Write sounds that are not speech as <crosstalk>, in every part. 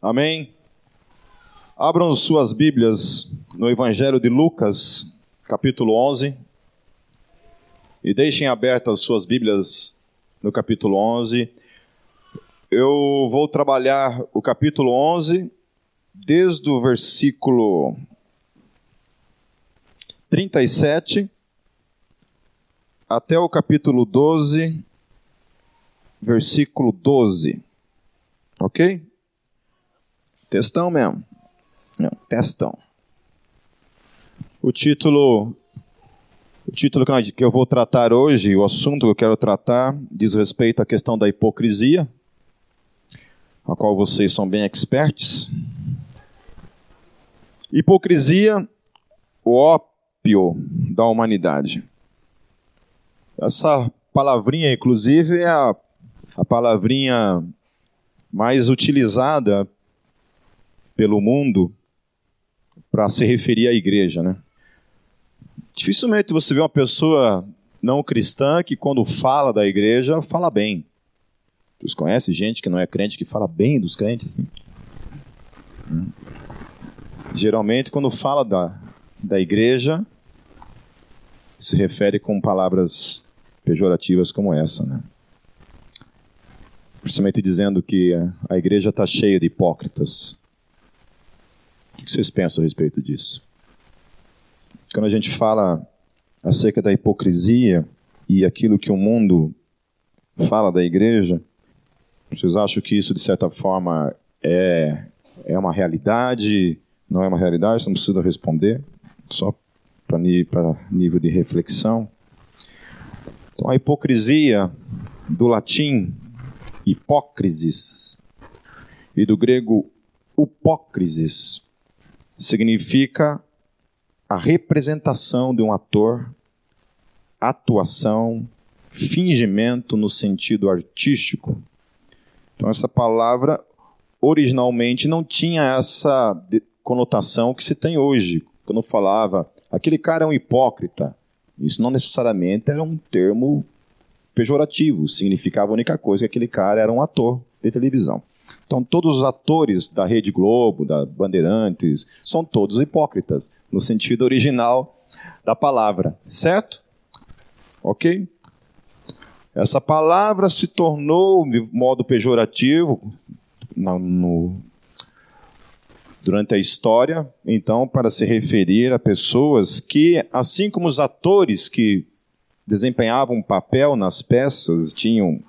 Amém? Abram suas Bíblias no Evangelho de Lucas, capítulo 11. E deixem abertas suas Bíblias no capítulo 11. Eu vou trabalhar o capítulo 11 desde o versículo 37 até o capítulo 12, versículo 12. Ok? Textão mesmo. Não, textão. O título o título que eu vou tratar hoje, o assunto que eu quero tratar, diz respeito à questão da hipocrisia, a qual vocês são bem experts. Hipocrisia, o ópio da humanidade. Essa palavrinha, inclusive, é a, a palavrinha mais utilizada pelo mundo para se referir à igreja, né? Dificilmente você vê uma pessoa não cristã que quando fala da igreja, fala bem. Vocês conhecem gente que não é crente que fala bem dos crentes? Hum. Geralmente, quando fala da, da igreja, se refere com palavras pejorativas como essa, né? Principalmente dizendo que a igreja está cheia de hipócritas. O que vocês pensam a respeito disso? Quando a gente fala acerca da hipocrisia e aquilo que o mundo fala da igreja, vocês acham que isso, de certa forma, é, é uma realidade? Não é uma realidade? Você não precisa responder, só para nível de reflexão. Então, a hipocrisia, do latim hipócrisis, e do grego upócrisis, significa a representação de um ator, atuação, fingimento no sentido artístico. Então, essa palavra originalmente não tinha essa conotação que se tem hoje. Quando falava, aquele cara é um hipócrita, isso não necessariamente era um termo pejorativo, significava a única coisa que aquele cara era um ator de televisão. Então, todos os atores da Rede Globo, da Bandeirantes, são todos hipócritas, no sentido original da palavra, certo? Ok? Essa palavra se tornou, de modo pejorativo, no, durante a história, então, para se referir a pessoas que, assim como os atores que desempenhavam um papel nas peças, tinham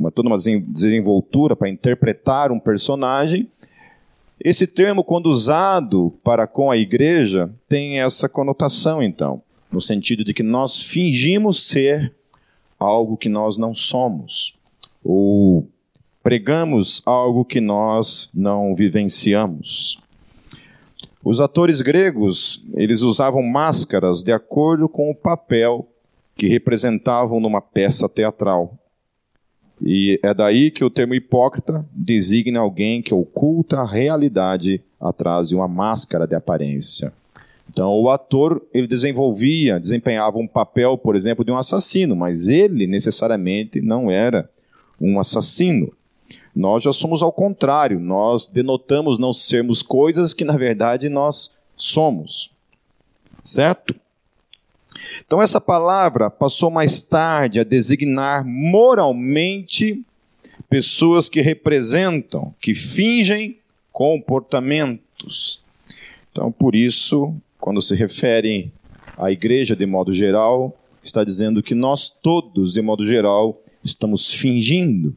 uma, toda uma desenvoltura para interpretar um personagem. Esse termo, quando usado para com a igreja, tem essa conotação, então, no sentido de que nós fingimos ser algo que nós não somos, ou pregamos algo que nós não vivenciamos. Os atores gregos, eles usavam máscaras de acordo com o papel que representavam numa peça teatral. E é daí que o termo hipócrita designa alguém que oculta a realidade atrás de uma máscara de aparência. Então, o ator ele desenvolvia, desempenhava um papel, por exemplo, de um assassino, mas ele necessariamente não era um assassino. Nós já somos ao contrário, nós denotamos não sermos coisas que na verdade nós somos. Certo? Então, essa palavra passou mais tarde a designar moralmente pessoas que representam, que fingem comportamentos. Então, por isso, quando se refere à igreja de modo geral, está dizendo que nós todos, de modo geral, estamos fingindo,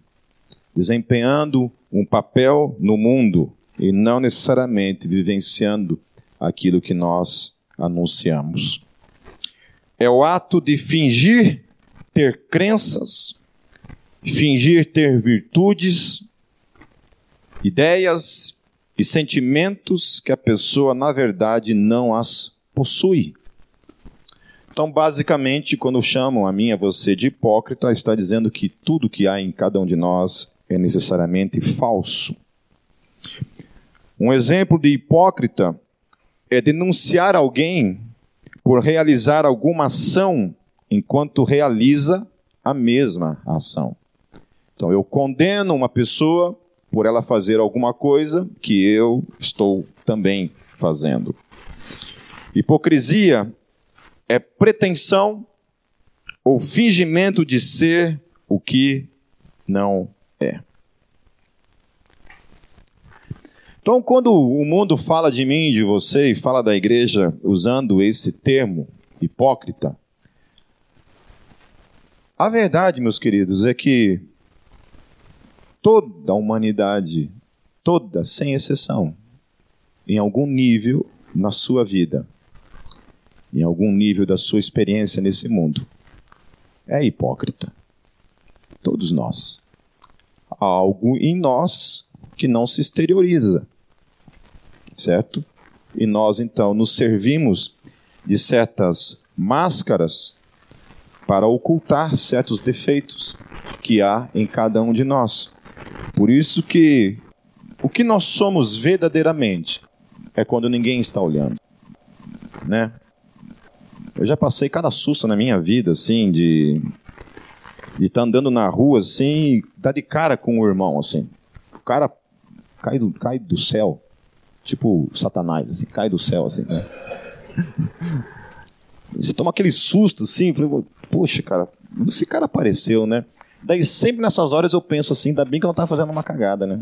desempenhando um papel no mundo e não necessariamente vivenciando aquilo que nós anunciamos é o ato de fingir ter crenças, fingir ter virtudes, ideias e sentimentos que a pessoa, na verdade, não as possui. Então, basicamente, quando chamam a mim a você de hipócrita, está dizendo que tudo que há em cada um de nós é necessariamente falso. Um exemplo de hipócrita é denunciar alguém por realizar alguma ação enquanto realiza a mesma ação. Então eu condeno uma pessoa por ela fazer alguma coisa que eu estou também fazendo. Hipocrisia é pretensão ou fingimento de ser o que não é. Então, quando o mundo fala de mim, de você, e fala da igreja usando esse termo, hipócrita, a verdade, meus queridos, é que toda a humanidade, toda, sem exceção, em algum nível na sua vida, em algum nível da sua experiência nesse mundo, é hipócrita. Todos nós. Há algo em nós que não se exterioriza, certo? E nós então nos servimos de certas máscaras para ocultar certos defeitos que há em cada um de nós. Por isso que o que nós somos verdadeiramente é quando ninguém está olhando, né? Eu já passei cada susto na minha vida, assim, de de estar tá andando na rua, assim, e dar de cara com o irmão, assim. O cara cai do, cai do céu, tipo Satanás, assim, cai do céu, assim, né? Você toma aquele susto, assim, poxa, cara, esse cara apareceu, né? Daí sempre nessas horas eu penso assim, ainda bem que eu não estava fazendo uma cagada, né?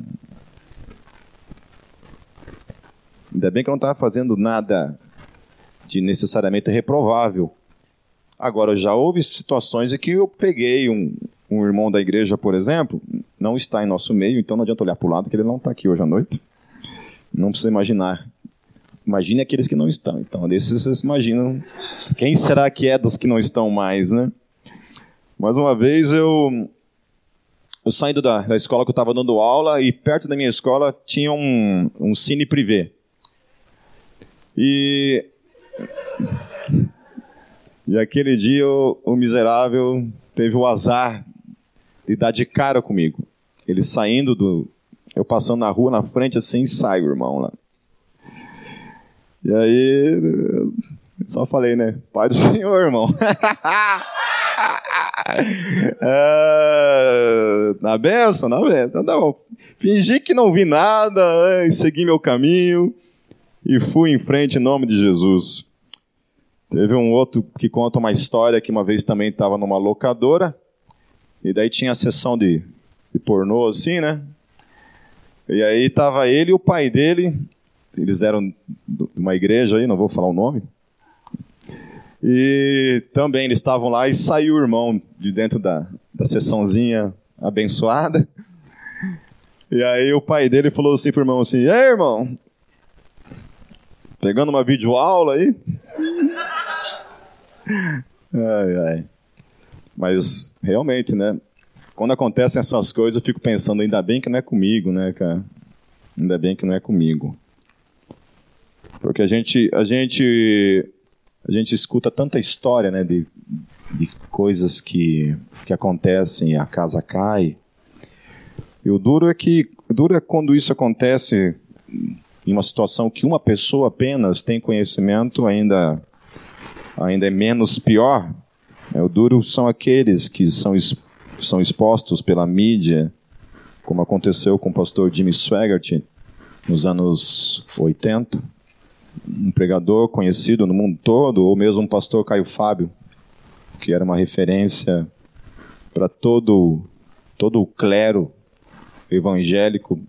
Ainda bem que eu não estava fazendo nada de necessariamente reprovável. Agora, já houve situações em que eu peguei um, um irmão da igreja, por exemplo, não está em nosso meio, então não adianta olhar para o lado que ele não está aqui hoje à noite. Não precisa imaginar. Imagine aqueles que não estão. Então, desses vocês imaginam. Quem será que é dos que não estão mais, né? Mais uma vez eu, eu saindo da, da escola que eu estava dando aula e perto da minha escola tinha um, um cine privê. E, e aquele dia o, o miserável teve o azar de dar de cara comigo. Ele saindo do. Eu passando na rua na frente assim, sai o irmão lá. E aí, só falei, né? Pai do <laughs> Senhor, irmão. <laughs> é, na benção, na benção. Então, tá bom. Fingi que não vi nada, é, segui meu caminho e fui em frente em nome de Jesus. Teve um outro que conta uma história que uma vez também estava numa locadora e daí tinha a sessão de, de pornô assim, né? E aí tava ele e o pai dele, eles eram de uma igreja aí, não vou falar o nome. E também eles estavam lá e saiu o irmão de dentro da, da sessãozinha abençoada. E aí o pai dele falou assim pro irmão assim, Ei, irmão, pegando uma videoaula aí? <laughs> ai, ai. Mas realmente, né? Quando acontecem essas coisas, eu fico pensando, ainda bem que não é comigo, né, cara? Ainda bem que não é comigo. Porque a gente, a gente a gente escuta tanta história né, de, de coisas que, que acontecem e a casa cai. E o duro é que duro é quando isso acontece em uma situação que uma pessoa apenas tem conhecimento, ainda, ainda é menos pior. É, o duro são aqueles que são, são expostos pela mídia, como aconteceu com o pastor Jimmy Swaggart nos anos 80 um pregador conhecido no mundo todo, ou mesmo um pastor Caio Fábio, que era uma referência para todo, todo o clero evangélico,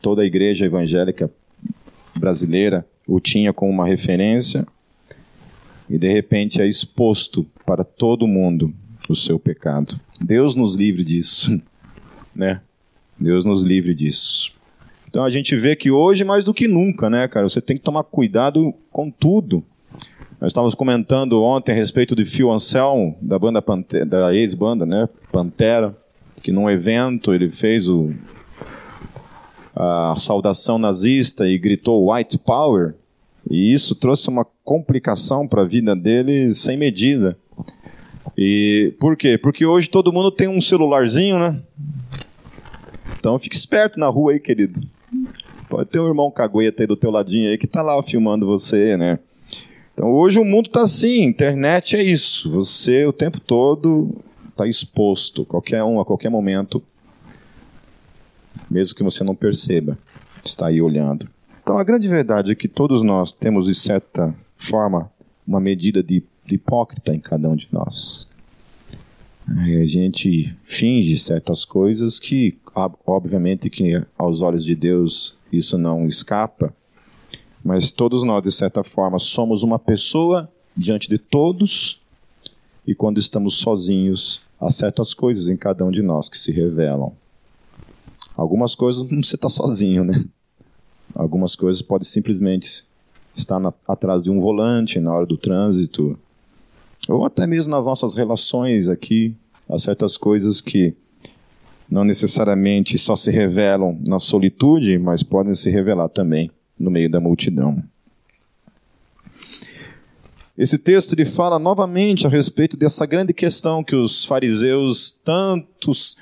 toda a igreja evangélica brasileira o tinha como uma referência, e de repente é exposto para todo mundo o seu pecado. Deus nos livre disso, né? Deus nos livre disso. Então a gente vê que hoje mais do que nunca, né, cara? Você tem que tomar cuidado com tudo. Nós estávamos comentando ontem a respeito de Phil Anselmo, da banda Pantera, da ex-banda, né, Pantera, que num evento ele fez o, a saudação nazista e gritou White Power, e isso trouxe uma complicação para a vida dele sem medida. E por quê? Porque hoje todo mundo tem um celularzinho, né? Então fique esperto na rua aí, querido. Pode ter um irmão cagueta aí do teu ladinho aí que tá lá filmando você, né? Então hoje o mundo tá assim, internet é isso. Você o tempo todo está exposto, qualquer um, a qualquer momento. mesmo que você não perceba, está aí olhando. Então a grande verdade é que todos nós temos, de certa forma, uma medida de hipócrita em cada um de nós. A gente finge certas coisas que, obviamente, que aos olhos de Deus isso não escapa, mas todos nós, de certa forma, somos uma pessoa diante de todos, e quando estamos sozinhos, há certas coisas em cada um de nós que se revelam. Algumas coisas não você está sozinho, né? Algumas coisas pode simplesmente estar na, atrás de um volante na hora do trânsito, ou até mesmo nas nossas relações aqui, há certas coisas que não necessariamente só se revelam na solitude, mas podem se revelar também no meio da multidão. Esse texto ele fala novamente a respeito dessa grande questão que os fariseus tantos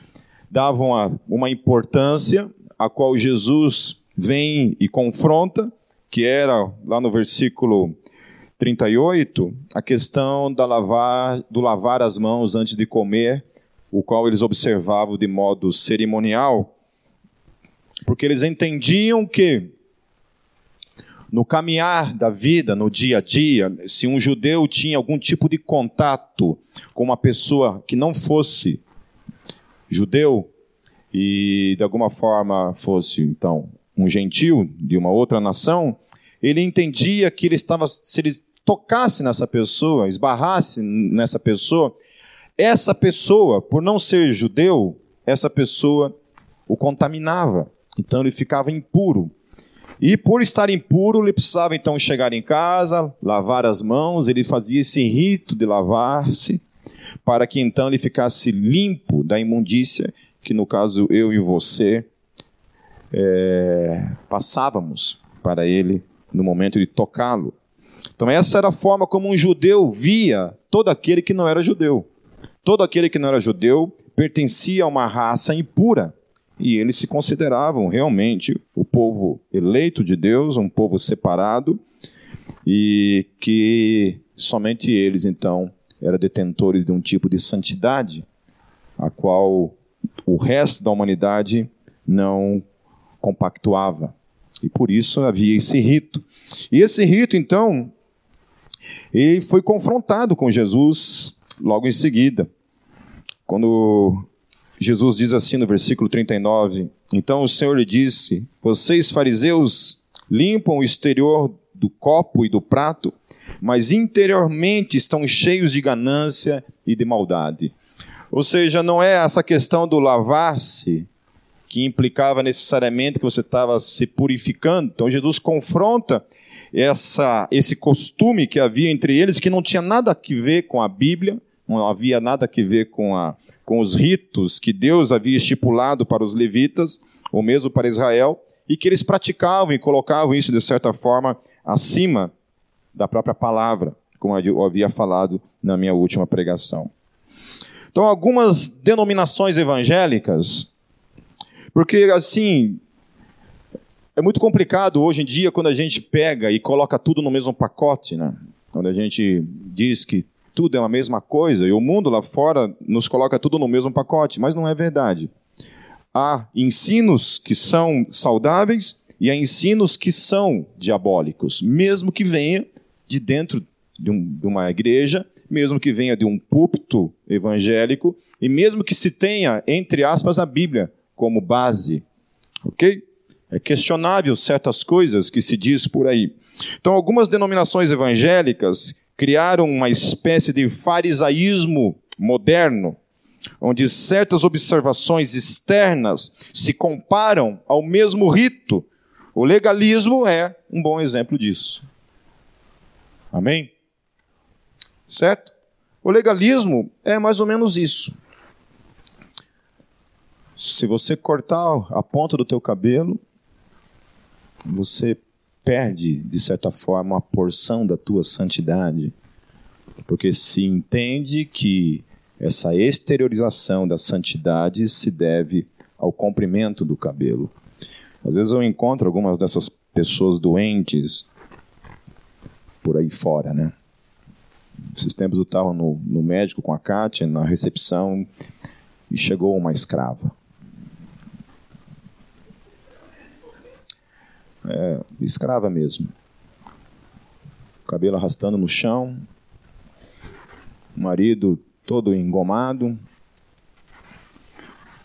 davam a uma importância, a qual Jesus vem e confronta, que era lá no versículo 38, a questão da lavar, do lavar as mãos antes de comer, o qual eles observavam de modo cerimonial, porque eles entendiam que no caminhar da vida, no dia a dia, se um judeu tinha algum tipo de contato com uma pessoa que não fosse judeu e de alguma forma fosse então um gentil de uma outra nação, ele entendia que ele estava, se ele tocasse nessa pessoa, esbarrasse nessa pessoa, essa pessoa, por não ser judeu, essa pessoa o contaminava. Então ele ficava impuro. E por estar impuro, ele precisava então chegar em casa, lavar as mãos, ele fazia esse rito de lavar-se, para que então ele ficasse limpo da imundícia, que no caso eu e você é, passávamos para ele no momento de tocá-lo. Então, essa era a forma como um judeu via todo aquele que não era judeu. Todo aquele que não era judeu pertencia a uma raça impura. E eles se consideravam realmente o povo eleito de Deus, um povo separado, e que somente eles, então, eram detentores de um tipo de santidade, a qual o resto da humanidade não compactuava. E por isso havia esse rito. E esse rito, então, ele foi confrontado com Jesus logo em seguida. Quando Jesus diz assim no versículo 39: Então o Senhor lhe disse: Vocês, fariseus, limpam o exterior do copo e do prato, mas interiormente estão cheios de ganância e de maldade. Ou seja, não é essa questão do lavar-se que implicava necessariamente que você estava se purificando. Então Jesus confronta essa, esse costume que havia entre eles, que não tinha nada a ver com a Bíblia, não havia nada a ver com, a, com os ritos que Deus havia estipulado para os levitas, ou mesmo para Israel, e que eles praticavam e colocavam isso, de certa forma, acima da própria palavra, como eu havia falado na minha última pregação. Então, algumas denominações evangélicas porque, assim, é muito complicado hoje em dia quando a gente pega e coloca tudo no mesmo pacote, né? Quando a gente diz que tudo é a mesma coisa e o mundo lá fora nos coloca tudo no mesmo pacote, mas não é verdade. Há ensinos que são saudáveis e há ensinos que são diabólicos, mesmo que venha de dentro de, um, de uma igreja, mesmo que venha de um púlpito evangélico e mesmo que se tenha, entre aspas, a Bíblia como base, ok? É questionável certas coisas que se diz por aí. Então, algumas denominações evangélicas criaram uma espécie de farisaísmo moderno, onde certas observações externas se comparam ao mesmo rito. O legalismo é um bom exemplo disso. Amém? Certo? O legalismo é mais ou menos isso. Se você cortar a ponta do teu cabelo, você perde, de certa forma, uma porção da tua santidade. Porque se entende que essa exteriorização da santidade se deve ao comprimento do cabelo. Às vezes eu encontro algumas dessas pessoas doentes por aí fora, né? Esses tempos eu estava no, no médico com a Kátia, na recepção, e chegou uma escrava. Escrava mesmo. Cabelo arrastando no chão, marido todo engomado.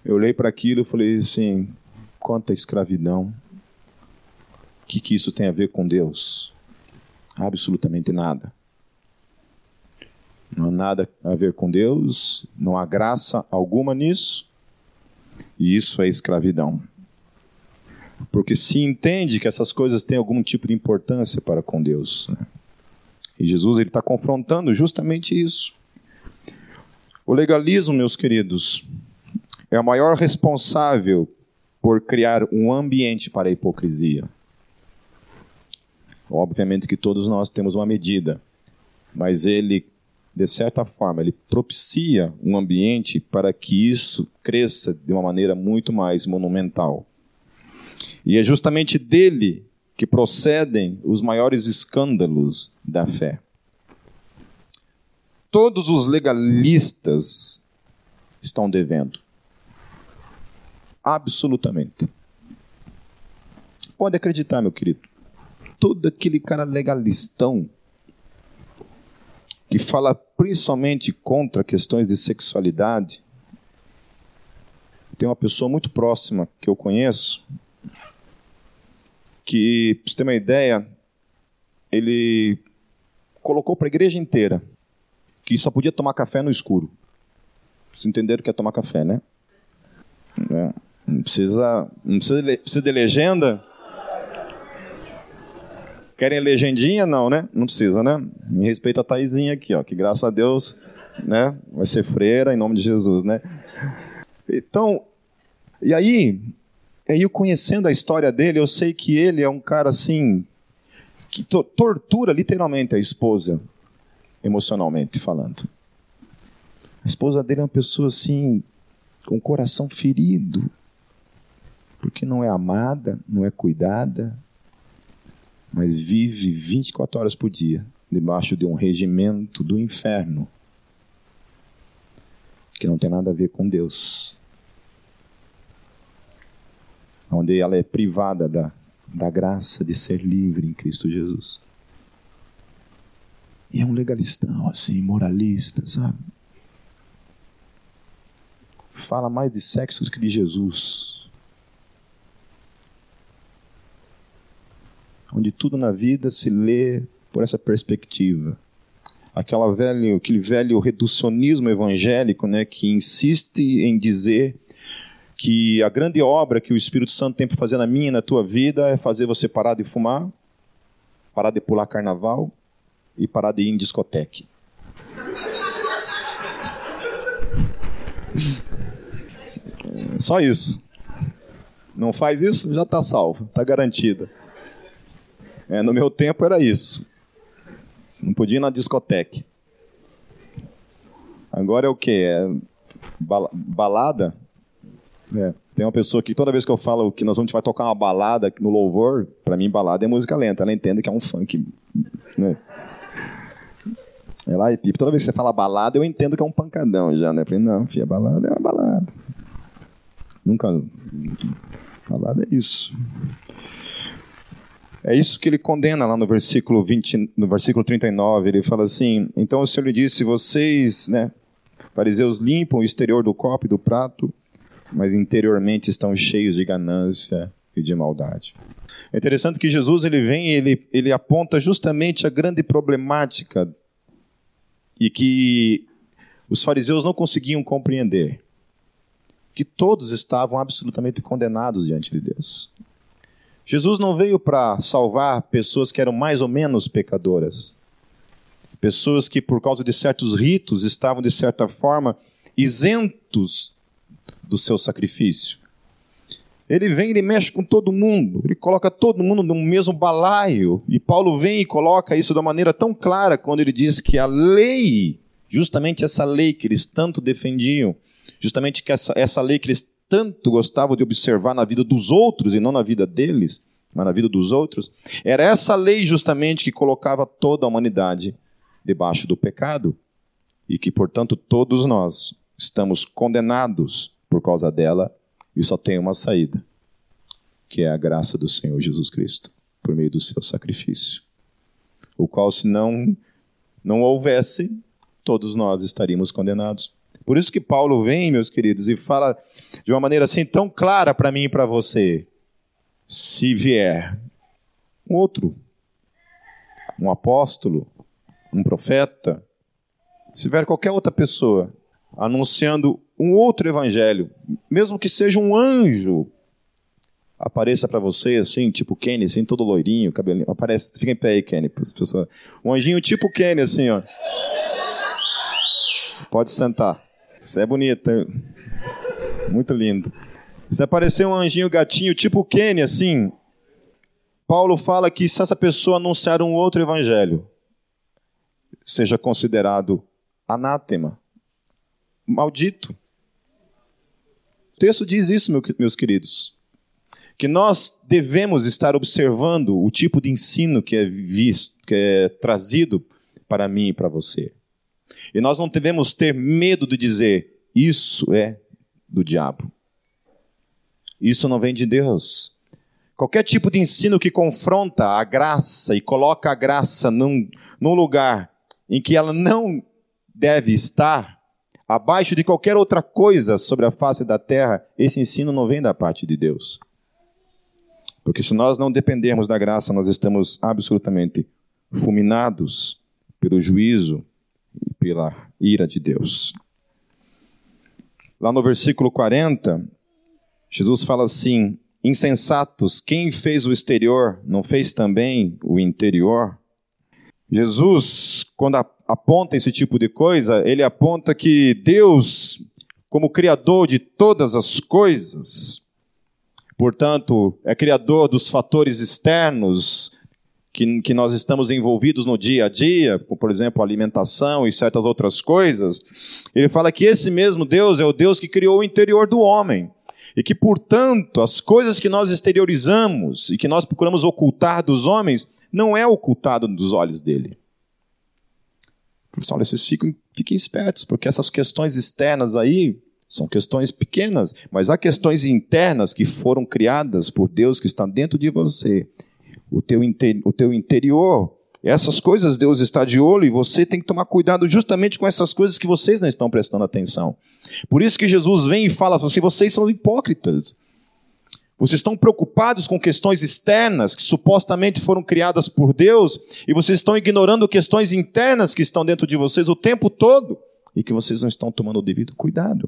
Eu olhei para aquilo e falei assim: quanta escravidão. O que, que isso tem a ver com Deus? Absolutamente nada. Não há nada a ver com Deus, não há graça alguma nisso, e isso é escravidão. Porque se entende que essas coisas têm algum tipo de importância para com Deus. Né? E Jesus ele está confrontando justamente isso. O legalismo, meus queridos, é o maior responsável por criar um ambiente para a hipocrisia. Obviamente que todos nós temos uma medida, mas ele, de certa forma, ele propicia um ambiente para que isso cresça de uma maneira muito mais monumental. E é justamente dele que procedem os maiores escândalos da fé. Todos os legalistas estão devendo. Absolutamente. Pode acreditar, meu querido. Todo aquele cara legalistão que fala principalmente contra questões de sexualidade. Tem uma pessoa muito próxima que eu conheço, que, para você ter uma ideia, ele colocou para a igreja inteira que só podia tomar café no escuro. Vocês entenderam o que é tomar café, né? É, não precisa, não precisa, precisa de legenda. Querem legendinha? Não, né? Não precisa, né? Me respeito a Taizinha aqui, ó, que graças a Deus, né, vai ser freira em nome de Jesus, né? Então, e aí, aí eu conhecendo a história dele, eu sei que ele é um cara assim que to tortura literalmente a esposa emocionalmente falando. A esposa dele é uma pessoa assim, com o coração ferido, porque não é amada, não é cuidada, mas vive 24 horas por dia debaixo de um regimento do inferno que não tem nada a ver com Deus. Onde ela é privada da, da graça de ser livre em Cristo Jesus. E é um legalistão, assim, moralista, sabe? Fala mais de sexo do que de Jesus. Onde tudo na vida se lê por essa perspectiva. Aquela velho, aquele velho reducionismo evangélico né, que insiste em dizer que a grande obra que o Espírito Santo tem para fazer na minha e na tua vida é fazer você parar de fumar, parar de pular carnaval, e parar de ir em discoteque. <laughs> Só isso. Não faz isso, já está salvo, está garantido. É, no meu tempo era isso. Você não podia ir na discoteque. Agora é o que? É balada? É. Tem uma pessoa que toda vez que eu falo que nós vamos vai tocar uma balada no louvor, para mim balada é música lenta. Ela entende que é um funk. Né? É lá e pipa. Toda vez que você fala balada, eu entendo que é um pancadão já, né? Eu falei, não, filha, balada é uma balada. Nunca. Balada é isso. É isso que ele condena lá no versículo 20, no versículo 39. Ele fala assim: Então o Senhor lhe disse: Vocês, né, fariseus, limpam o exterior do copo e do prato, mas interiormente estão cheios de ganância e de maldade. É interessante que Jesus ele vem e ele, ele aponta justamente a grande problemática e que os fariseus não conseguiam compreender que todos estavam absolutamente condenados diante de Deus. Jesus não veio para salvar pessoas que eram mais ou menos pecadoras, pessoas que por causa de certos ritos estavam de certa forma isentos do seu sacrifício. Ele vem, ele mexe com todo mundo, ele coloca todo mundo no mesmo balaio. E Paulo vem e coloca isso de uma maneira tão clara quando ele diz que a lei, justamente essa lei que eles tanto defendiam, justamente que essa, essa lei que eles tanto gostavam de observar na vida dos outros e não na vida deles, mas na vida dos outros, era essa lei justamente que colocava toda a humanidade debaixo do pecado e que, portanto, todos nós estamos condenados por causa dela e só tem uma saída, que é a graça do Senhor Jesus Cristo, por meio do seu sacrifício. O qual, se não, não houvesse, todos nós estaríamos condenados. Por isso que Paulo vem, meus queridos, e fala de uma maneira assim tão clara para mim e para você: se vier um outro, um apóstolo, um profeta, se vier qualquer outra pessoa anunciando um outro evangelho, mesmo que seja um anjo, apareça para você assim, tipo Kenny, assim, todo loirinho, cabelinho, aparece, fica em pé aí, Kenny, pessoas. Um anjinho tipo Kenny, assim, ó. Pode sentar. Isso é bonito, muito lindo. Se aparecer um anjinho gatinho tipo Kenny, assim, Paulo fala que se essa pessoa anunciar um outro evangelho, seja considerado anátema, maldito. O texto diz isso, meus queridos. Que nós devemos estar observando o tipo de ensino que é visto, que é trazido para mim e para você. E nós não devemos ter medo de dizer: isso é do diabo. Isso não vem de Deus. Qualquer tipo de ensino que confronta a graça e coloca a graça num, num lugar em que ela não deve estar, abaixo de qualquer outra coisa sobre a face da terra, esse ensino não vem da parte de Deus. Porque se nós não dependermos da graça, nós estamos absolutamente fulminados pelo juízo e pela ira de Deus. Lá no versículo 40, Jesus fala assim: Insensatos, quem fez o exterior não fez também o interior? Jesus, quando aponta esse tipo de coisa, ele aponta que Deus, como Criador de todas as coisas, portanto, é Criador dos fatores externos que, que nós estamos envolvidos no dia a dia, por exemplo, alimentação e certas outras coisas. Ele fala que esse mesmo Deus é o Deus que criou o interior do homem. E que, portanto, as coisas que nós exteriorizamos e que nós procuramos ocultar dos homens, não é ocultado dos olhos dele. Olha, vocês fiquem, fiquem espertos, porque essas questões externas aí são questões pequenas, mas há questões internas que foram criadas por Deus que está dentro de você. O teu, o teu interior, essas coisas Deus está de olho e você tem que tomar cuidado justamente com essas coisas que vocês não estão prestando atenção. Por isso que Jesus vem e fala assim: vocês são hipócritas. Vocês estão preocupados com questões externas que supostamente foram criadas por Deus e vocês estão ignorando questões internas que estão dentro de vocês o tempo todo e que vocês não estão tomando o devido cuidado.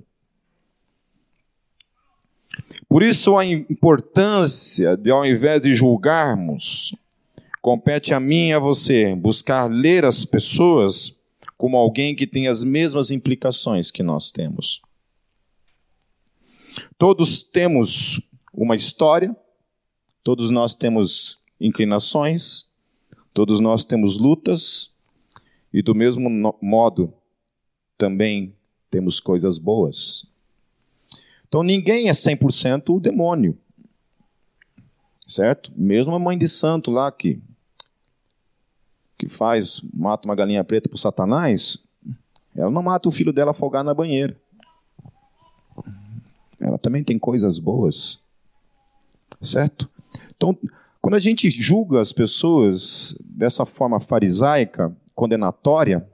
Por isso a importância de, ao invés de julgarmos, compete a mim e a você buscar ler as pessoas como alguém que tem as mesmas implicações que nós temos. Todos temos uma história, todos nós temos inclinações, todos nós temos lutas, e do mesmo modo também temos coisas boas. Então ninguém é 100% o demônio. Certo? Mesmo a mãe de santo lá que que faz, mata uma galinha preta para Satanás, ela não mata o filho dela afogar na banheira. Ela também tem coisas boas. Certo? Então, quando a gente julga as pessoas dessa forma farisaica, condenatória,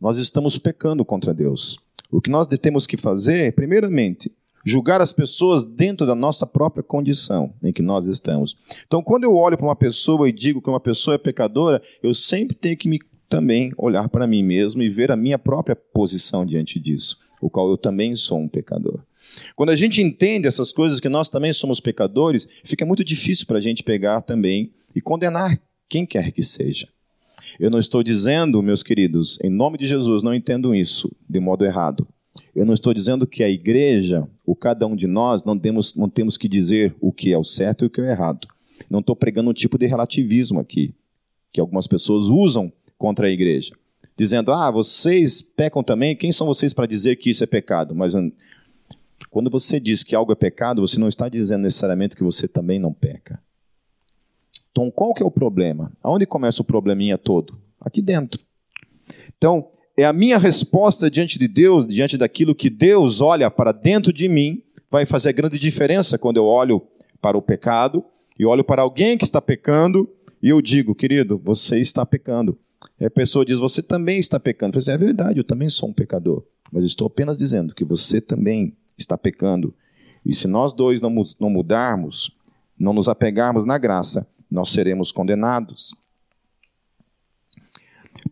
nós estamos pecando contra Deus. O que nós temos que fazer, primeiramente, julgar as pessoas dentro da nossa própria condição em que nós estamos. Então, quando eu olho para uma pessoa e digo que uma pessoa é pecadora, eu sempre tenho que me também olhar para mim mesmo e ver a minha própria posição diante disso, o qual eu também sou um pecador. Quando a gente entende essas coisas, que nós também somos pecadores, fica muito difícil para a gente pegar também e condenar quem quer que seja. Eu não estou dizendo, meus queridos, em nome de Jesus, não entendam isso de modo errado. Eu não estou dizendo que a igreja, ou cada um de nós, não temos, não temos que dizer o que é o certo e o que é o errado. Não estou pregando um tipo de relativismo aqui, que algumas pessoas usam contra a igreja. Dizendo, ah, vocês pecam também, quem são vocês para dizer que isso é pecado? Mas quando você diz que algo é pecado, você não está dizendo necessariamente que você também não peca. Então, qual que é o problema? Aonde começa o probleminha todo? Aqui dentro. Então, é a minha resposta diante de Deus, diante daquilo que Deus olha para dentro de mim, vai fazer grande diferença quando eu olho para o pecado e olho para alguém que está pecando e eu digo, querido, você está pecando. E a pessoa diz, você também está pecando. Eu falo assim, é verdade, eu também sou um pecador. Mas estou apenas dizendo que você também está pecando. E se nós dois não, mudarmos, não nos apegarmos na graça, nós seremos condenados.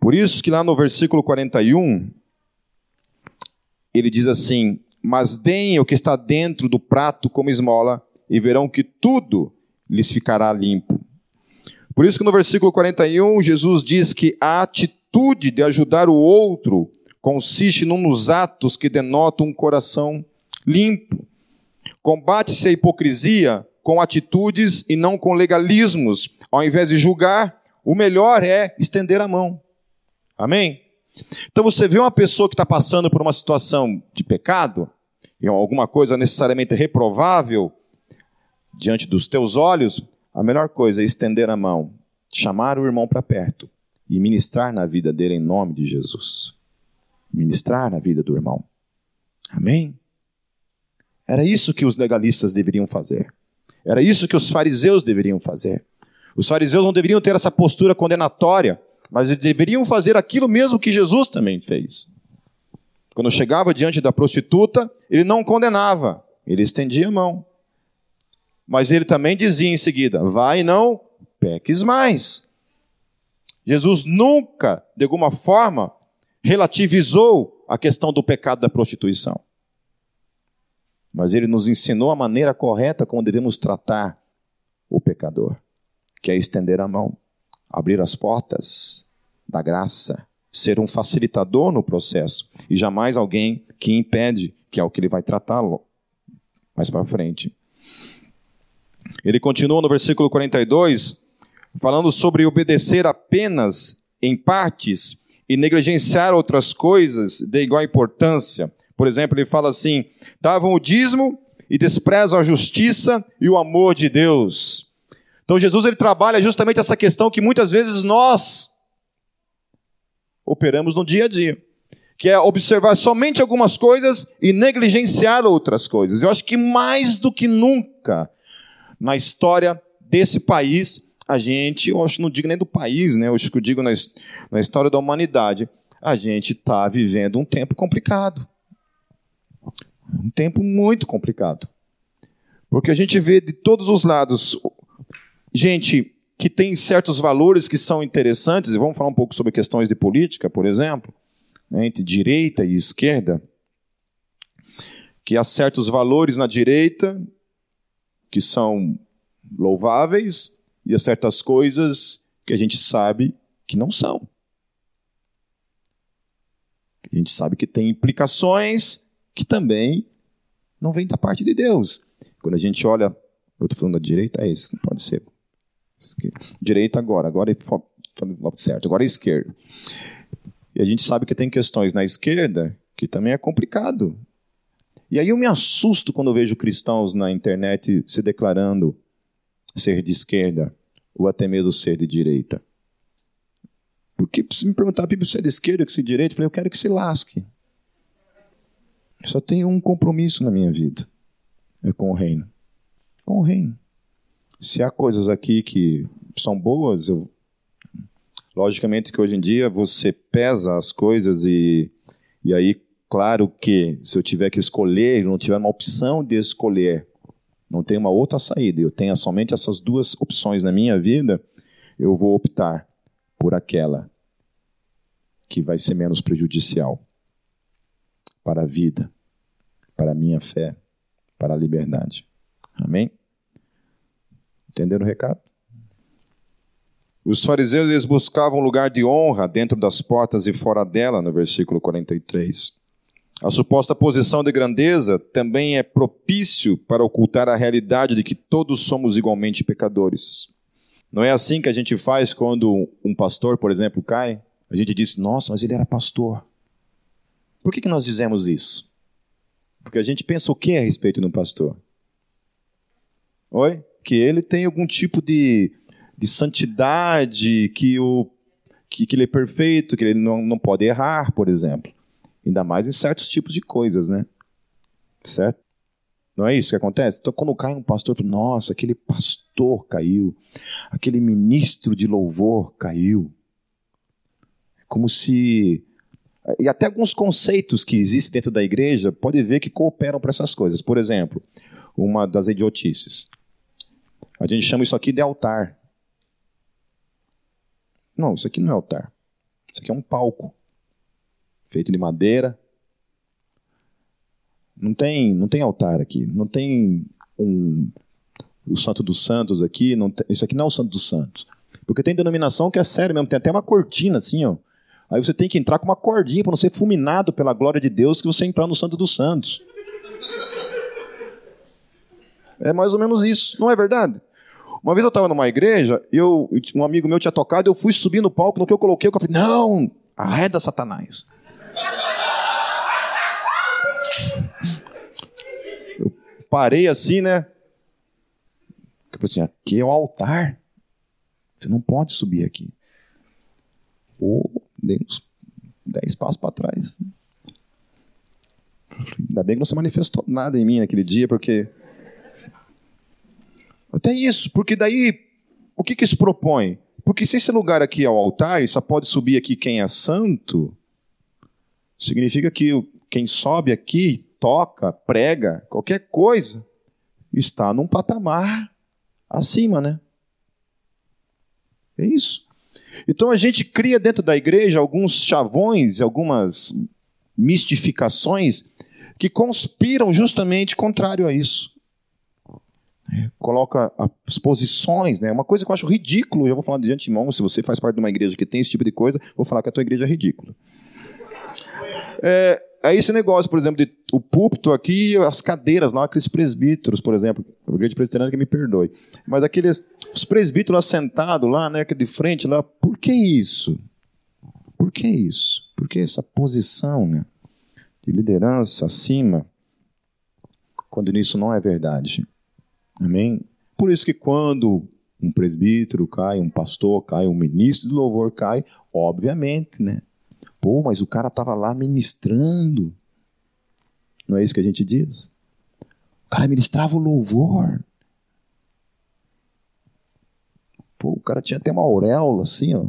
Por isso que lá no versículo 41, ele diz assim: Mas deem o que está dentro do prato como esmola, e verão que tudo lhes ficará limpo. Por isso que no versículo 41, Jesus diz que a atitude de ajudar o outro consiste num nos atos que denotam um coração limpo. Combate-se a hipocrisia com atitudes e não com legalismos. Ao invés de julgar, o melhor é estender a mão. Amém? Então você vê uma pessoa que está passando por uma situação de pecado, alguma coisa necessariamente reprovável diante dos teus olhos, a melhor coisa é estender a mão, chamar o irmão para perto e ministrar na vida dele em nome de Jesus. Ministrar na vida do irmão. Amém? Era isso que os legalistas deveriam fazer. Era isso que os fariseus deveriam fazer. Os fariseus não deveriam ter essa postura condenatória, mas eles deveriam fazer aquilo mesmo que Jesus também fez. Quando chegava diante da prostituta, ele não condenava, ele estendia a mão. Mas ele também dizia em seguida: vai e não peques mais. Jesus nunca, de alguma forma, relativizou a questão do pecado da prostituição. Mas ele nos ensinou a maneira correta como devemos tratar o pecador, que é estender a mão, abrir as portas da graça, ser um facilitador no processo e jamais alguém que impede, que é o que ele vai tratá-lo mais para frente. Ele continua no versículo 42, falando sobre obedecer apenas em partes e negligenciar outras coisas de igual importância. Por exemplo, ele fala assim: davam o dízimo e desprezam a justiça e o amor de Deus. Então Jesus ele trabalha justamente essa questão que muitas vezes nós operamos no dia a dia, que é observar somente algumas coisas e negligenciar outras coisas. Eu acho que mais do que nunca na história desse país, a gente, eu acho, não digo nem do país, né? Eu acho que eu digo na, na história da humanidade, a gente está vivendo um tempo complicado. Um tempo muito complicado. Porque a gente vê de todos os lados gente que tem certos valores que são interessantes, e vamos falar um pouco sobre questões de política, por exemplo, né, entre direita e esquerda, que há certos valores na direita que são louváveis e há certas coisas que a gente sabe que não são. A gente sabe que tem implicações que também não vêm da parte de Deus. Quando a gente olha, eu estou falando da direita, é isso, pode ser. Direita agora, agora é certo, agora é esquerda. E a gente sabe que tem questões na esquerda que também é complicado. E aí eu me assusto quando eu vejo cristãos na internet se declarando ser de esquerda ou até mesmo ser de direita. Porque se me perguntar, Bíblia, se é de esquerda ou se é de direita, eu falei, eu quero que se lasque. Eu só tenho um compromisso na minha vida. É com o reino. Com o reino. Se há coisas aqui que são boas, eu... logicamente que hoje em dia você pesa as coisas e, e aí Claro que se eu tiver que escolher, não tiver uma opção de escolher, não tem uma outra saída, eu tenho somente essas duas opções na minha vida, eu vou optar por aquela que vai ser menos prejudicial para a vida, para a minha fé, para a liberdade. Amém? Entenderam o recado? Os fariseus eles buscavam lugar de honra dentro das portas e fora dela, no versículo 43. A suposta posição de grandeza também é propício para ocultar a realidade de que todos somos igualmente pecadores. Não é assim que a gente faz quando um pastor, por exemplo, cai? A gente diz, nossa, mas ele era pastor. Por que, que nós dizemos isso? Porque a gente pensa o que a respeito de um pastor? Oi? Que ele tem algum tipo de, de santidade, que, o, que, que ele é perfeito, que ele não, não pode errar, por exemplo. Ainda mais em certos tipos de coisas, né? Certo? Não é isso que acontece? Então, quando cai um pastor, nossa, aquele pastor caiu, aquele ministro de louvor caiu. É como se. E até alguns conceitos que existem dentro da igreja, pode ver que cooperam para essas coisas. Por exemplo, uma das idiotices. A gente chama isso aqui de altar. Não, isso aqui não é altar. Isso aqui é um palco. Feito de madeira, não tem, não tem altar aqui, não tem um o Santo dos Santos aqui, tem, isso aqui não é o Santo dos Santos. Porque tem denominação que é sério mesmo, tem até uma cortina assim, ó. Aí você tem que entrar com uma cordinha para não ser fulminado pela glória de Deus que você entrar no Santo dos Santos. É mais ou menos isso, não é verdade? Uma vez eu estava numa igreja, eu, um amigo meu tinha tocado, eu fui subir no palco, no que eu coloquei, eu falei, não, arreda Satanás. Eu parei assim, né? Eu falei assim, aqui é o altar. Você não pode subir aqui. Pô, dei uns dez passos para trás. Ainda bem que não se manifestou nada em mim naquele dia, porque. Até isso, porque daí, o que, que isso propõe? Porque se esse lugar aqui é o altar, e só pode subir aqui quem é santo, significa que quem sobe aqui, toca, prega, qualquer coisa, está num patamar acima, né? É isso. Então a gente cria dentro da igreja alguns chavões, algumas mistificações que conspiram justamente contrário a isso. É, coloca as posições, né? Uma coisa que eu acho ridículo, eu vou falar de antemão, se você faz parte de uma igreja que tem esse tipo de coisa, vou falar que a tua igreja é ridícula. É, é esse negócio, por exemplo, de o púlpito aqui, as cadeiras lá, aqueles presbíteros, por exemplo, a igreja presbiteriana que me perdoe, mas aqueles os presbíteros assentados lá, né, de frente lá, por que isso? Por que isso? Por que essa posição, né, de liderança acima, quando isso não é verdade? Amém? Por isso que quando um presbítero cai, um pastor cai, um ministro de louvor cai, obviamente, né, Pô, mas o cara estava lá ministrando. Não é isso que a gente diz? O cara ministrava o louvor. Pô, o cara tinha até uma auréola assim, ó,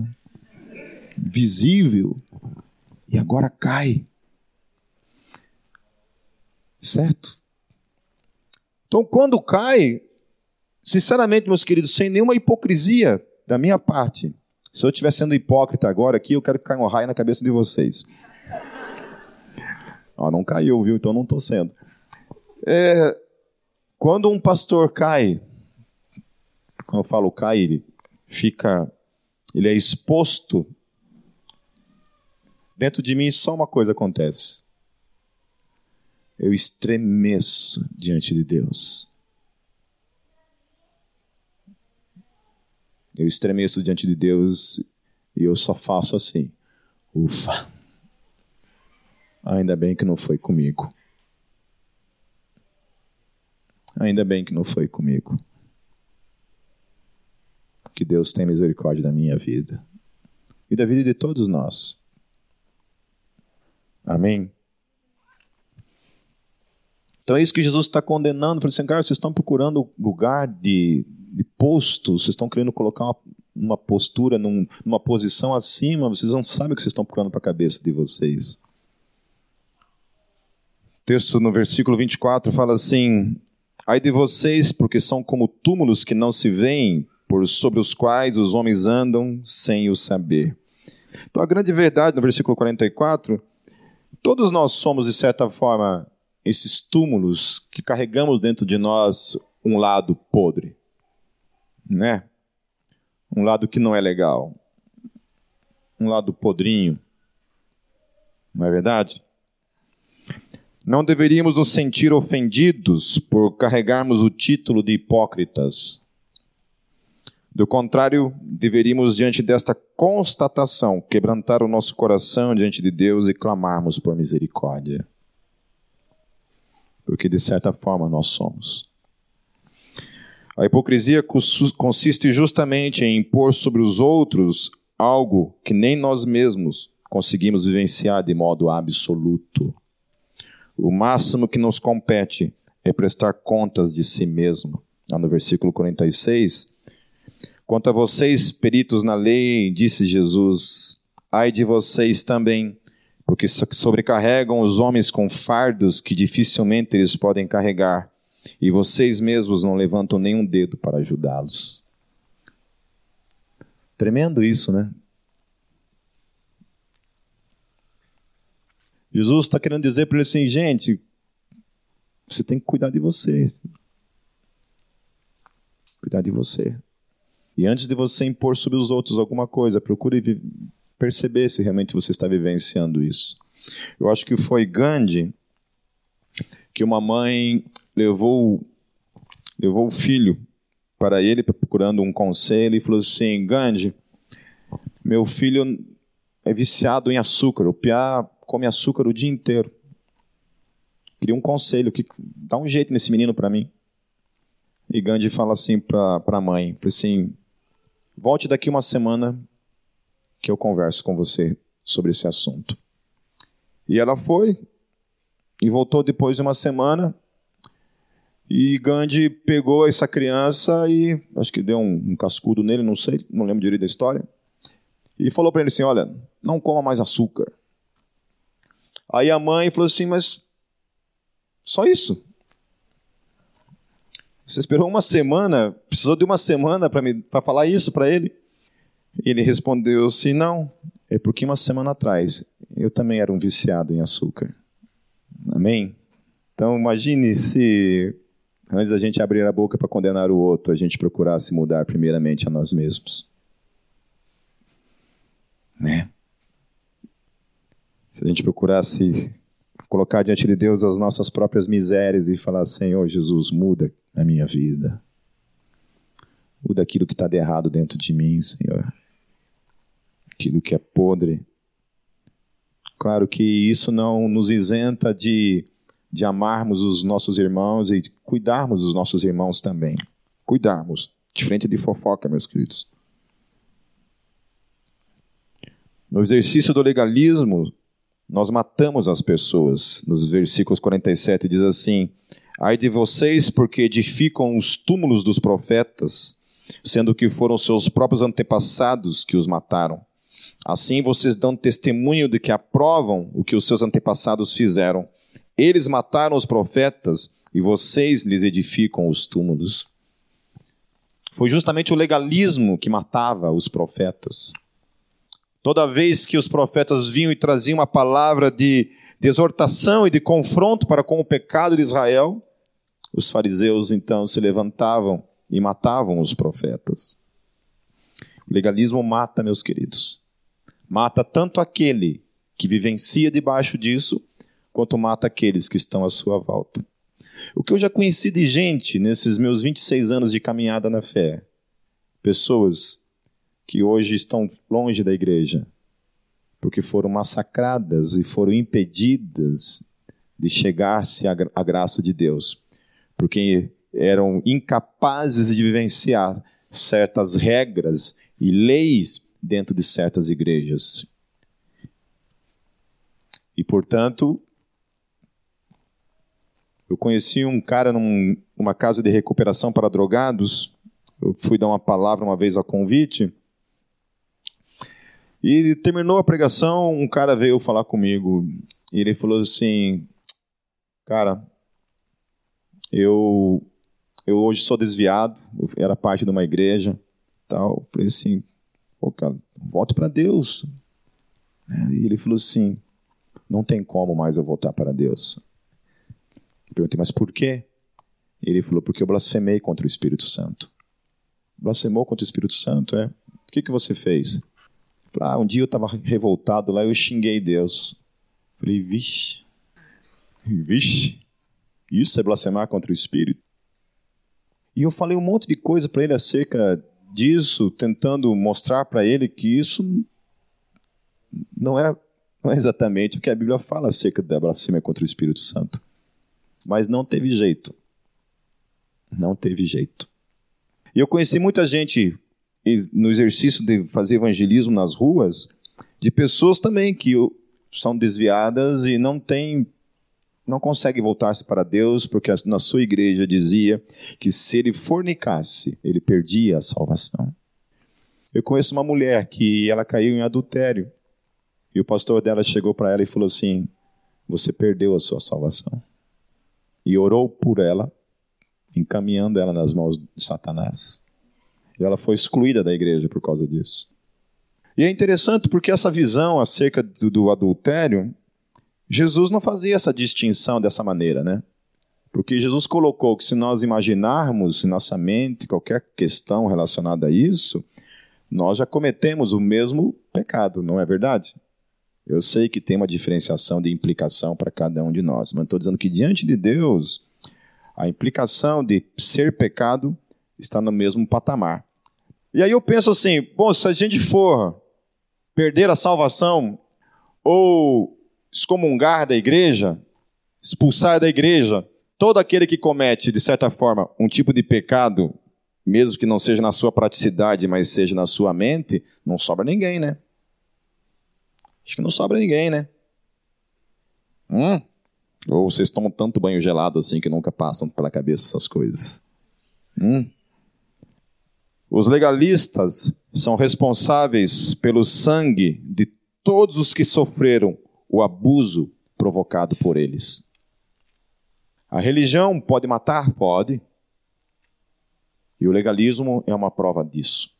visível. E agora cai. Certo? Então, quando cai, sinceramente, meus queridos, sem nenhuma hipocrisia da minha parte, se eu estiver sendo hipócrita agora aqui, eu quero que caia um raio na cabeça de vocês. <laughs> Ó, não caiu, viu? Então não estou sendo. É, quando um pastor cai, quando eu falo cai, ele fica, ele é exposto. Dentro de mim só uma coisa acontece. Eu estremeço diante de Deus. Eu estremeço diante de Deus e eu só faço assim. Ufa. Ainda bem que não foi comigo. Ainda bem que não foi comigo. Que Deus tenha misericórdia da minha vida e da vida de todos nós. Amém? Então é isso que Jesus está condenando. Falei assim, cara, vocês estão procurando lugar de de posto, vocês estão querendo colocar uma, uma postura num, numa posição acima, vocês não sabem o que vocês estão procurando para a cabeça de vocês. O texto no versículo 24 fala assim: Ai de vocês, porque são como túmulos que não se veem, por sobre os quais os homens andam sem o saber. Então a grande verdade no versículo 44, todos nós somos de certa forma esses túmulos que carregamos dentro de nós um lado podre né? Um lado que não é legal. Um lado podrinho. Não é verdade? Não deveríamos nos sentir ofendidos por carregarmos o título de hipócritas. Do contrário, deveríamos, diante desta constatação, quebrantar o nosso coração diante de Deus e clamarmos por misericórdia. Porque, de certa forma, nós somos. A hipocrisia consiste justamente em impor sobre os outros algo que nem nós mesmos conseguimos vivenciar de modo absoluto. O máximo que nos compete é prestar contas de si mesmo. Lá no versículo 46. Quanto a vocês, peritos na lei, disse Jesus, ai de vocês também, porque sobrecarregam os homens com fardos que dificilmente eles podem carregar, e vocês mesmos não levantam nenhum dedo para ajudá-los. Tremendo isso, né? Jesus está querendo dizer para ele assim, gente, você tem que cuidar de você. Cuidar de você. E antes de você impor sobre os outros alguma coisa, procure perceber se realmente você está vivenciando isso. Eu acho que foi Gandhi que uma mãe levou levou o filho para ele procurando um conselho e falou assim: Gandhi, meu filho é viciado em açúcar. O Piá come açúcar o dia inteiro. Queria um conselho, que dá um jeito nesse menino para mim. E Gandhi fala assim para a mãe, assim, volte daqui uma semana que eu converso com você sobre esse assunto. E ela foi e voltou depois de uma semana. E Gandhi pegou essa criança e acho que deu um, um cascudo nele, não sei, não lembro direito da história. E falou para ele assim: Olha, não coma mais açúcar. Aí a mãe falou assim: Mas só isso? Você esperou uma semana, precisou de uma semana para falar isso para ele? Ele respondeu assim: Não, é porque uma semana atrás eu também era um viciado em açúcar. Amém? Então imagine se antes da gente abrir a boca para condenar o outro, a gente procurasse mudar primeiramente a nós mesmos. Né? Se a gente procurasse colocar diante de Deus as nossas próprias misérias e falar: Senhor Jesus, muda a minha vida. Muda aquilo que está de errado dentro de mim, Senhor. Aquilo que é podre. Claro que isso não nos isenta de, de amarmos os nossos irmãos e cuidarmos dos nossos irmãos também. Cuidarmos. Diferente de fofoca, meus queridos. No exercício do legalismo, nós matamos as pessoas. Nos versículos 47 diz assim: Ai de vocês, porque edificam os túmulos dos profetas, sendo que foram seus próprios antepassados que os mataram. Assim vocês dão testemunho de que aprovam o que os seus antepassados fizeram. Eles mataram os profetas e vocês lhes edificam os túmulos. Foi justamente o legalismo que matava os profetas. Toda vez que os profetas vinham e traziam uma palavra de, de exortação e de confronto para com o pecado de Israel, os fariseus então se levantavam e matavam os profetas. O legalismo mata, meus queridos. Mata tanto aquele que vivencia debaixo disso, quanto mata aqueles que estão à sua volta. O que eu já conheci de gente nesses meus 26 anos de caminhada na fé, pessoas que hoje estão longe da igreja, porque foram massacradas e foram impedidas de chegar-se à graça de Deus, porque eram incapazes de vivenciar certas regras e leis dentro de certas igrejas. E, portanto, eu conheci um cara num, numa casa de recuperação para drogados. Eu fui dar uma palavra uma vez a convite. E terminou a pregação, um cara veio falar comigo e ele falou assim: Cara, eu, eu hoje sou desviado, eu era parte de uma igreja, tal. Eu falei assim: Pô, cara, volte para Deus. E ele falou assim: Não tem como mais eu voltar para Deus. Eu perguntei: Mas por quê? Ele falou: Porque eu blasfemei contra o Espírito Santo. Blasfemou contra o Espírito Santo, é? O que, que você fez? Ah, um dia eu estava revoltado lá, eu xinguei Deus. Falei, vixe, vixe, isso é blasfemar contra o Espírito. E eu falei um monte de coisa para ele acerca disso, tentando mostrar para ele que isso não é, não é exatamente o que a Bíblia fala acerca da blasfêmia contra o Espírito Santo. Mas não teve jeito. Não teve jeito. E eu conheci muita gente no exercício de fazer evangelismo nas ruas, de pessoas também que são desviadas e não têm não consegue voltar-se para Deus porque na sua igreja dizia que se ele fornicasse, ele perdia a salvação. Eu conheço uma mulher que ela caiu em adultério e o pastor dela chegou para ela e falou assim: Você perdeu a sua salvação. E orou por ela, encaminhando ela nas mãos de Satanás. E ela foi excluída da igreja por causa disso. E é interessante porque essa visão acerca do, do adultério Jesus não fazia essa distinção dessa maneira, né? Porque Jesus colocou que se nós imaginarmos em nossa mente qualquer questão relacionada a isso, nós já cometemos o mesmo pecado, não é verdade? Eu sei que tem uma diferenciação de implicação para cada um de nós, mas estou dizendo que diante de Deus, a implicação de ser pecado está no mesmo patamar. E aí eu penso assim: bom, se a gente for perder a salvação ou excomungar da igreja, expulsar da igreja todo aquele que comete, de certa forma, um tipo de pecado, mesmo que não seja na sua praticidade, mas seja na sua mente, não sobra ninguém, né? Acho que não sobra ninguém, né? Hum? Ou vocês tomam tanto banho gelado assim que nunca passam pela cabeça essas coisas? Hum? Os legalistas são responsáveis pelo sangue de todos os que sofreram o abuso provocado por eles. A religião pode matar? Pode. E o legalismo é uma prova disso.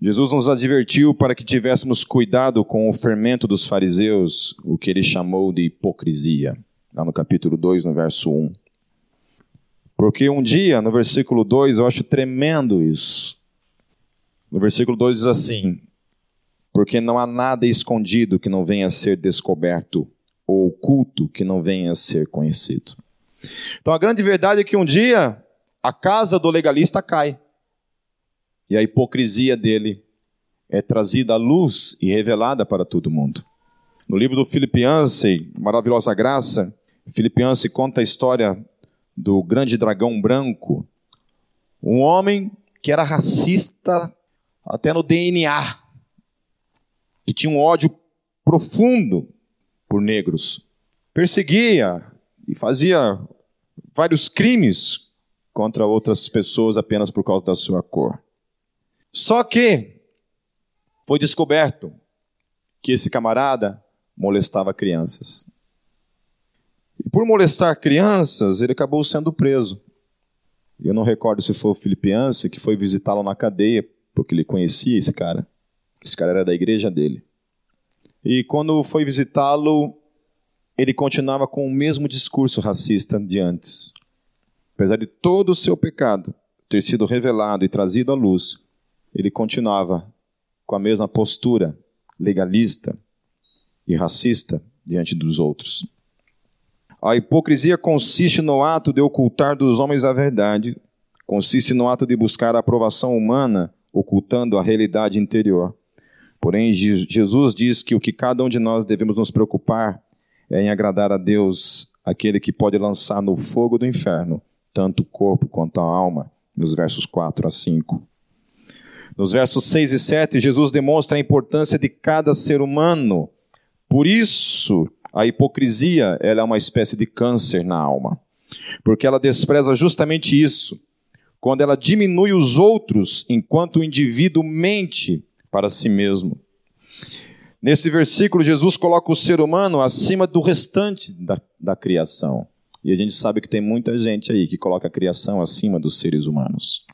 Jesus nos advertiu para que tivéssemos cuidado com o fermento dos fariseus, o que ele chamou de hipocrisia, lá no capítulo 2, no verso 1. Porque um dia, no versículo 2, eu acho tremendo isso. No versículo 2 diz assim: porque não há nada escondido que não venha a ser descoberto, ou oculto que não venha a ser conhecido. Então a grande verdade é que um dia a casa do legalista cai, e a hipocrisia dele é trazida à luz e revelada para todo mundo. No livro do Filipianse, Maravilhosa Graça, Filipianse conta a história do grande dragão branco, um homem que era racista até no DNA que tinha um ódio profundo por negros. Perseguia e fazia vários crimes contra outras pessoas apenas por causa da sua cor. Só que foi descoberto que esse camarada molestava crianças. E por molestar crianças, ele acabou sendo preso. Eu não recordo se foi o Filipianse que foi visitá-lo na cadeia, porque ele conhecia esse cara. Esse cara era da igreja dele. E quando foi visitá-lo, ele continuava com o mesmo discurso racista de antes. Apesar de todo o seu pecado ter sido revelado e trazido à luz, ele continuava com a mesma postura legalista e racista diante dos outros. A hipocrisia consiste no ato de ocultar dos homens a verdade, consiste no ato de buscar a aprovação humana, ocultando a realidade interior. Porém, Jesus diz que o que cada um de nós devemos nos preocupar é em agradar a Deus, aquele que pode lançar no fogo do inferno tanto o corpo quanto a alma, nos versos 4 a 5. Nos versos 6 e 7, Jesus demonstra a importância de cada ser humano. Por isso, a hipocrisia ela é uma espécie de câncer na alma, porque ela despreza justamente isso. Quando ela diminui os outros enquanto o indivíduo mente para si mesmo. Nesse versículo, Jesus coloca o ser humano acima do restante da, da criação. E a gente sabe que tem muita gente aí que coloca a criação acima dos seres humanos.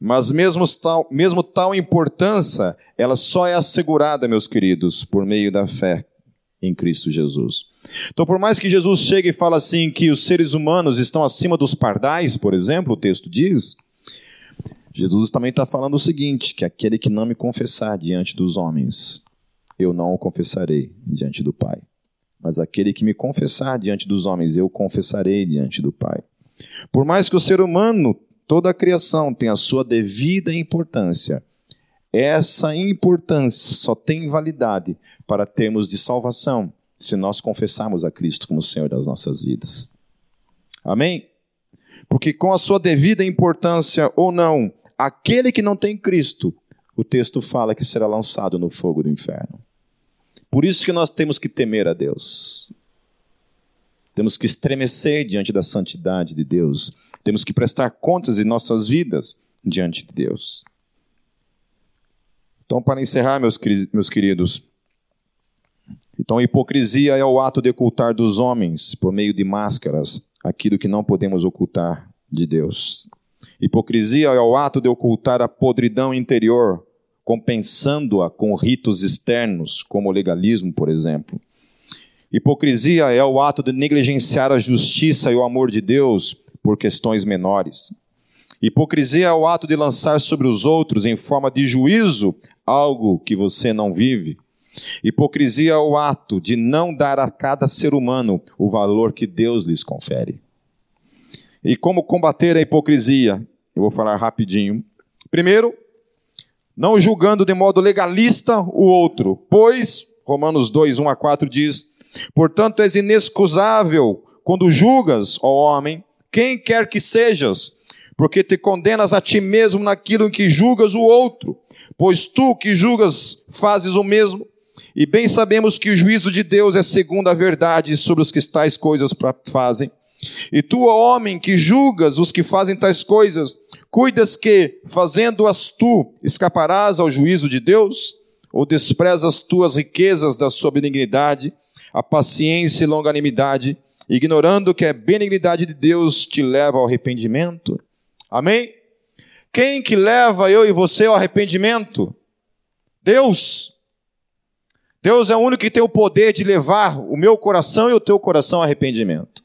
Mas mesmo tal, mesmo tal importância, ela só é assegurada, meus queridos, por meio da fé em Cristo Jesus. Então, por mais que Jesus chegue e fale assim que os seres humanos estão acima dos pardais, por exemplo, o texto diz, Jesus também está falando o seguinte: que aquele que não me confessar diante dos homens, eu não o confessarei diante do Pai. Mas aquele que me confessar diante dos homens, eu confessarei diante do Pai. Por mais que o ser humano, toda a criação, tenha a sua devida importância, essa importância só tem validade para termos de salvação se nós confessarmos a Cristo como Senhor das nossas vidas. Amém? Porque com a sua devida importância ou não, aquele que não tem Cristo, o texto fala que será lançado no fogo do inferno. Por isso que nós temos que temer a Deus. Temos que estremecer diante da santidade de Deus. Temos que prestar contas de nossas vidas diante de Deus. Então, para encerrar, meus, meus queridos, então hipocrisia é o ato de ocultar dos homens, por meio de máscaras, aquilo que não podemos ocultar de Deus. Hipocrisia é o ato de ocultar a podridão interior, compensando-a com ritos externos, como o legalismo, por exemplo. Hipocrisia é o ato de negligenciar a justiça e o amor de Deus por questões menores. Hipocrisia é o ato de lançar sobre os outros, em forma de juízo, algo que você não vive. Hipocrisia é o ato de não dar a cada ser humano o valor que Deus lhes confere. E como combater a hipocrisia? Eu vou falar rapidinho. Primeiro, não julgando de modo legalista o outro, pois, Romanos 2, 1 a 4 diz: Portanto, és inexcusável quando julgas, ó homem, quem quer que sejas, porque te condenas a ti mesmo naquilo em que julgas o outro, pois tu que julgas fazes o mesmo. E bem sabemos que o juízo de Deus é segundo a verdade sobre os que tais coisas fazem. E tu, homem, que julgas os que fazem tais coisas, cuidas que, fazendo-as tu, escaparás ao juízo de Deus? Ou desprezas tuas riquezas da sua benignidade, a paciência e longanimidade, ignorando que a benignidade de Deus te leva ao arrependimento? Amém? Quem que leva eu e você ao arrependimento? Deus. Deus é o único que tem o poder de levar o meu coração e o teu coração ao arrependimento.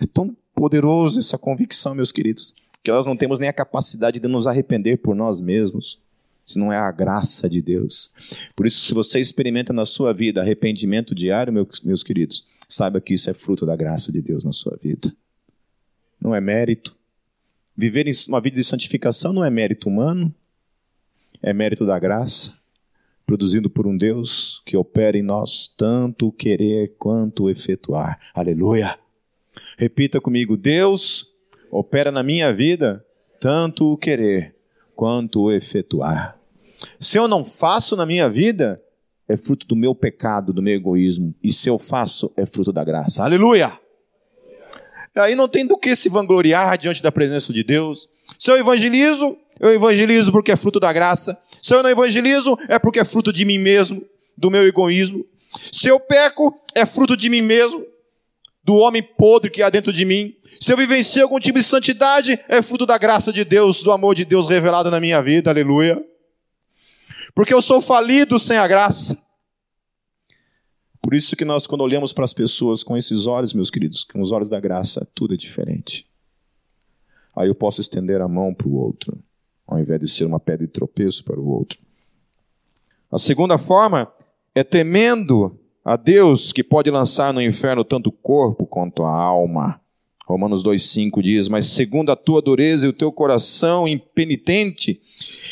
É tão poderoso essa convicção, meus queridos, que nós não temos nem a capacidade de nos arrepender por nós mesmos, se não é a graça de Deus. Por isso, se você experimenta na sua vida arrependimento diário, meus queridos, saiba que isso é fruto da graça de Deus na sua vida. Não é mérito. Viver uma vida de santificação não é mérito humano, é mérito da graça produzido por um Deus que opera em nós tanto querer quanto efetuar. Aleluia! Repita comigo: Deus opera na minha vida tanto o querer quanto o efetuar. Se eu não faço na minha vida, é fruto do meu pecado, do meu egoísmo. E se eu faço, é fruto da graça. Aleluia! Aí não tem do que se vangloriar diante da presença de Deus. Se eu evangelizo, eu evangelizo porque é fruto da graça. Se eu não evangelizo, é porque é fruto de mim mesmo, do meu egoísmo. Se eu peco, é fruto de mim mesmo, do homem podre que há dentro de mim. Se eu vivencio algum tipo de santidade, é fruto da graça de Deus, do amor de Deus revelado na minha vida. Aleluia. Porque eu sou falido sem a graça. Por isso que nós, quando olhamos para as pessoas com esses olhos, meus queridos, com os olhos da graça, tudo é diferente. Aí eu posso estender a mão para o outro ao invés de ser uma pedra de tropeço para o outro. A segunda forma é temendo a Deus que pode lançar no inferno tanto o corpo quanto a alma. Romanos 2,5 diz: Mas segundo a tua dureza e o teu coração impenitente,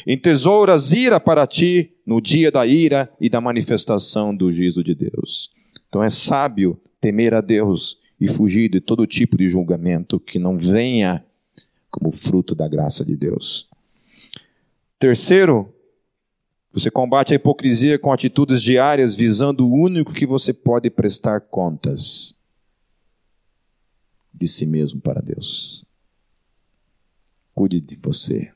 entesouras ira para ti no dia da ira e da manifestação do juízo de Deus. Então é sábio temer a Deus e fugir de todo tipo de julgamento que não venha como fruto da graça de Deus. Terceiro, você combate a hipocrisia com atitudes diárias visando o único que você pode prestar contas de si mesmo para Deus. Cuide de você.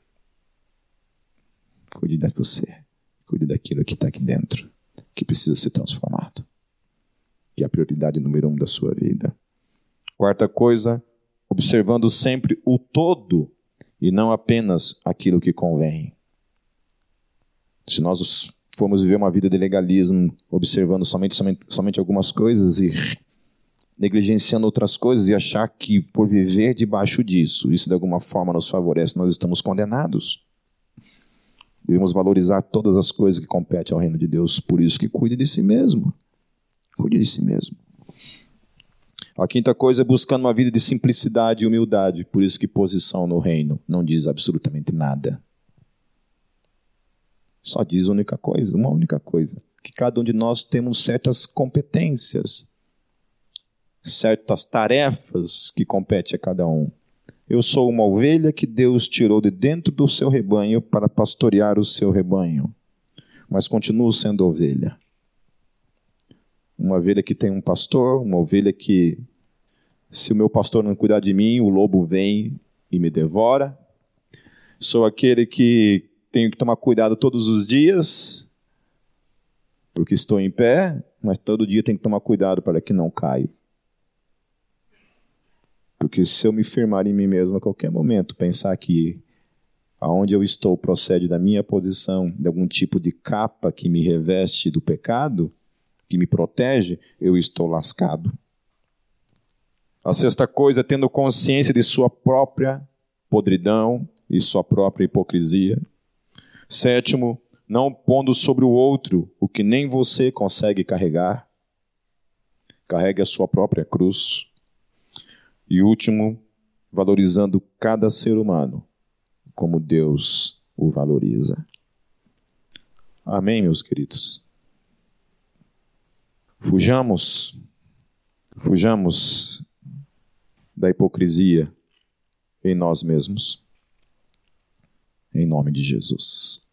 Cuide de você. Cuide daquilo que está aqui dentro, que precisa ser transformado. Que é a prioridade número um da sua vida. Quarta coisa, observando sempre o todo e não apenas aquilo que convém. Se nós formos viver uma vida de legalismo, observando somente, somente, somente algumas coisas e negligenciando outras coisas e achar que por viver debaixo disso, isso de alguma forma nos favorece, nós estamos condenados. Devemos valorizar todas as coisas que competem ao reino de Deus, por isso que cuide de si mesmo. Cuide de si mesmo. A quinta coisa é buscando uma vida de simplicidade e humildade, por isso que posição no reino não diz absolutamente nada. Só diz única coisa, uma única coisa: que cada um de nós temos certas competências, certas tarefas que competem a cada um. Eu sou uma ovelha que Deus tirou de dentro do seu rebanho para pastorear o seu rebanho, mas continuo sendo ovelha. uma ovelha que tem um pastor, uma ovelha que, se o meu pastor não cuidar de mim, o lobo vem e me devora. Sou aquele que tenho que tomar cuidado todos os dias, porque estou em pé, mas todo dia tenho que tomar cuidado para que não caia. Porque se eu me firmar em mim mesmo a qualquer momento, pensar que aonde eu estou procede da minha posição, de algum tipo de capa que me reveste do pecado, que me protege, eu estou lascado. A sexta coisa, tendo consciência de sua própria podridão e sua própria hipocrisia. Sétimo, não pondo sobre o outro o que nem você consegue carregar. Carregue a sua própria cruz. E último, valorizando cada ser humano como Deus o valoriza. Amém, meus queridos. Fujamos, fujamos da hipocrisia em nós mesmos. Em nome de Jesus.